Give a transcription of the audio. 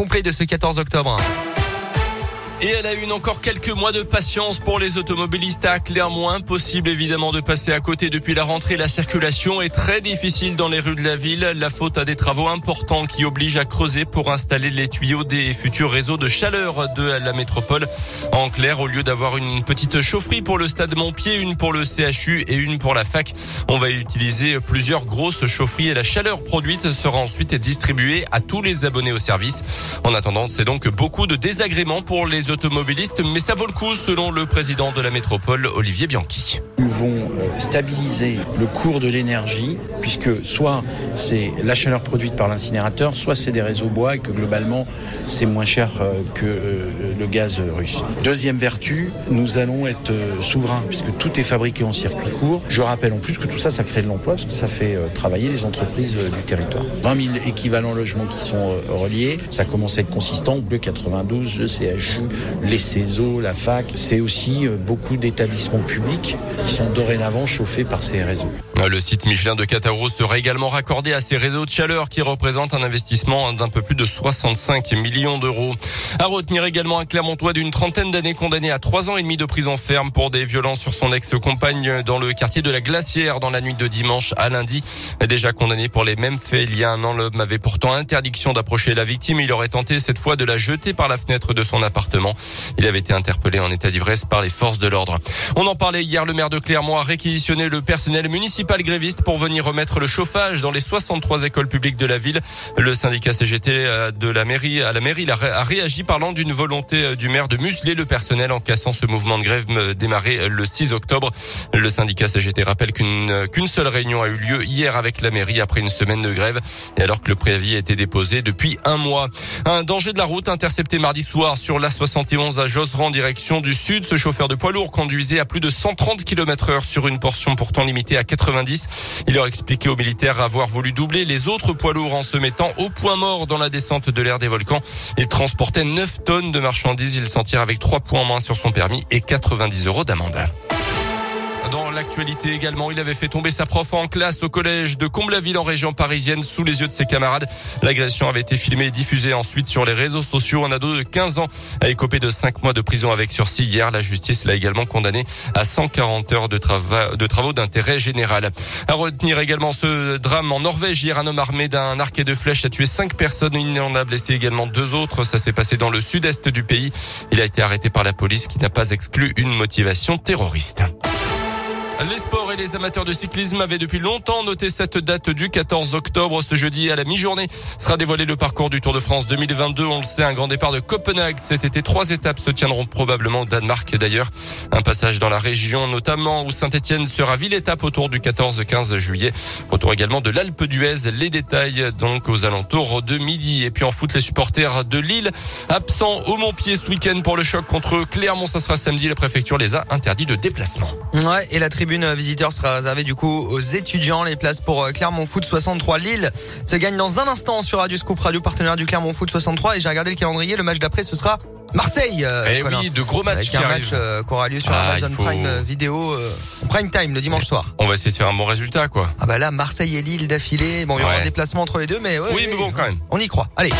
complet de ce 14 octobre. Et elle a une encore quelques mois de patience pour les automobilistes à Clermont. Impossible évidemment de passer à côté depuis la rentrée. La circulation est très difficile dans les rues de la ville. La faute à des travaux importants qui obligent à creuser pour installer les tuyaux des futurs réseaux de chaleur de la métropole. En clair, au lieu d'avoir une petite chaufferie pour le stade Montpied, une pour le CHU et une pour la fac, on va utiliser plusieurs grosses chaufferies et la chaleur produite sera ensuite distribuée à tous les abonnés au service. En attendant, c'est donc beaucoup de désagréments pour les automobilistes, mais ça vaut le coup selon le président de la métropole, Olivier Bianchi. Vont euh, stabiliser le cours de l'énergie, puisque soit c'est la chaleur produite par l'incinérateur, soit c'est des réseaux bois et que globalement c'est moins cher euh, que euh, le gaz russe. Deuxième vertu, nous allons être souverains, puisque tout est fabriqué en circuit court. Je rappelle en plus que tout ça, ça crée de l'emploi, parce que ça fait travailler les entreprises du territoire. 20 000 équivalents logements qui sont reliés, ça commence à être consistant. Bleu 92, le CHU, les CESO, la fac. C'est aussi beaucoup d'établissements publics sont dorénavant chauffés par ces réseaux. Le site Michelin de Cataro sera également raccordé à ces réseaux de chaleur qui représentent un investissement d'un peu plus de 65 millions d'euros. À retenir également un Clermontois d'une trentaine d'années condamné à trois ans et demi de prison ferme pour des violences sur son ex-compagne dans le quartier de la Glacière dans la nuit de dimanche à lundi. Déjà condamné pour les mêmes faits il y a un an, l'homme avait pourtant interdiction d'approcher la victime. Il aurait tenté cette fois de la jeter par la fenêtre de son appartement. Il avait été interpellé en état d'ivresse par les forces de l'ordre. On en parlait hier, le maire de Clermont a réquisitionné le personnel municipal gréviste pour venir remettre le chauffage dans les 63 écoles publiques de la ville. Le syndicat CGT euh, de la mairie à la mairie a réagi parlant d'une volonté euh, du maire de museler le personnel en cassant ce mouvement de grève euh, démarré le 6 octobre. Le syndicat CGT rappelle qu'une qu'une seule réunion a eu lieu hier avec la mairie après une semaine de grève et alors que le préavis a été déposé depuis un mois. Un danger de la route intercepté mardi soir sur la 71 à Josserand direction du sud. Ce chauffeur de poids lourd conduisait à plus de 130 km sur une portion pourtant limitée à 90. Il leur expliquait aux militaires avoir voulu doubler les autres poids lourds en se mettant au point mort dans la descente de l'air des volcans. Il transportait 9 tonnes de marchandises. Il s'en tire avec 3 points en main sur son permis et 90 euros d'amende. Dans l'actualité également, il avait fait tomber sa prof en classe au collège de Comble-la-Ville en région parisienne sous les yeux de ses camarades. L'agression avait été filmée et diffusée ensuite sur les réseaux sociaux. Un ado de 15 ans a écopé de 5 mois de prison avec sursis hier. La justice l'a également condamné à 140 heures de, travaux d'intérêt général. À retenir également ce drame en Norvège. Hier, un homme armé d'un arc et de flèches a tué 5 personnes. Il en a blessé également deux autres. Ça s'est passé dans le sud-est du pays. Il a été arrêté par la police qui n'a pas exclu une motivation terroriste. Les sports et les amateurs de cyclisme avaient depuis longtemps noté cette date du 14 octobre. Ce jeudi à la mi-journée sera dévoilé le parcours du Tour de France 2022. On le sait, un grand départ de Copenhague cet été. Trois étapes se tiendront probablement au Danemark d'ailleurs. Un passage dans la région notamment où Saint-Etienne sera ville étape autour du 14-15 juillet. Retour également de l'Alpe d'Huez. Les détails donc aux alentours de midi. Et puis en foot, les supporters de Lille absents au Montpied ce week-end pour le choc contre Clermont. Ça sera samedi. La préfecture les a interdits de déplacement. Ouais, visiteur sera réservée du coup aux étudiants. Les places pour euh, Clermont Foot 63 Lille se gagnent dans un instant sur Radio Scoop Radio, partenaire du Clermont Foot 63. Et j'ai regardé le calendrier. Le match d'après, ce sera Marseille. Euh, eh oui, de gros matchs. Avec un match euh, qui aura lieu sur ah, Amazon Prime Vidéo, Prime Time le dimanche soir. On va essayer de faire un bon résultat, quoi. Ah bah là, Marseille et Lille d'affilée. Bon, il y aura un déplacement entre les deux, mais oui, mais bon, quand même. On y croit. Allez.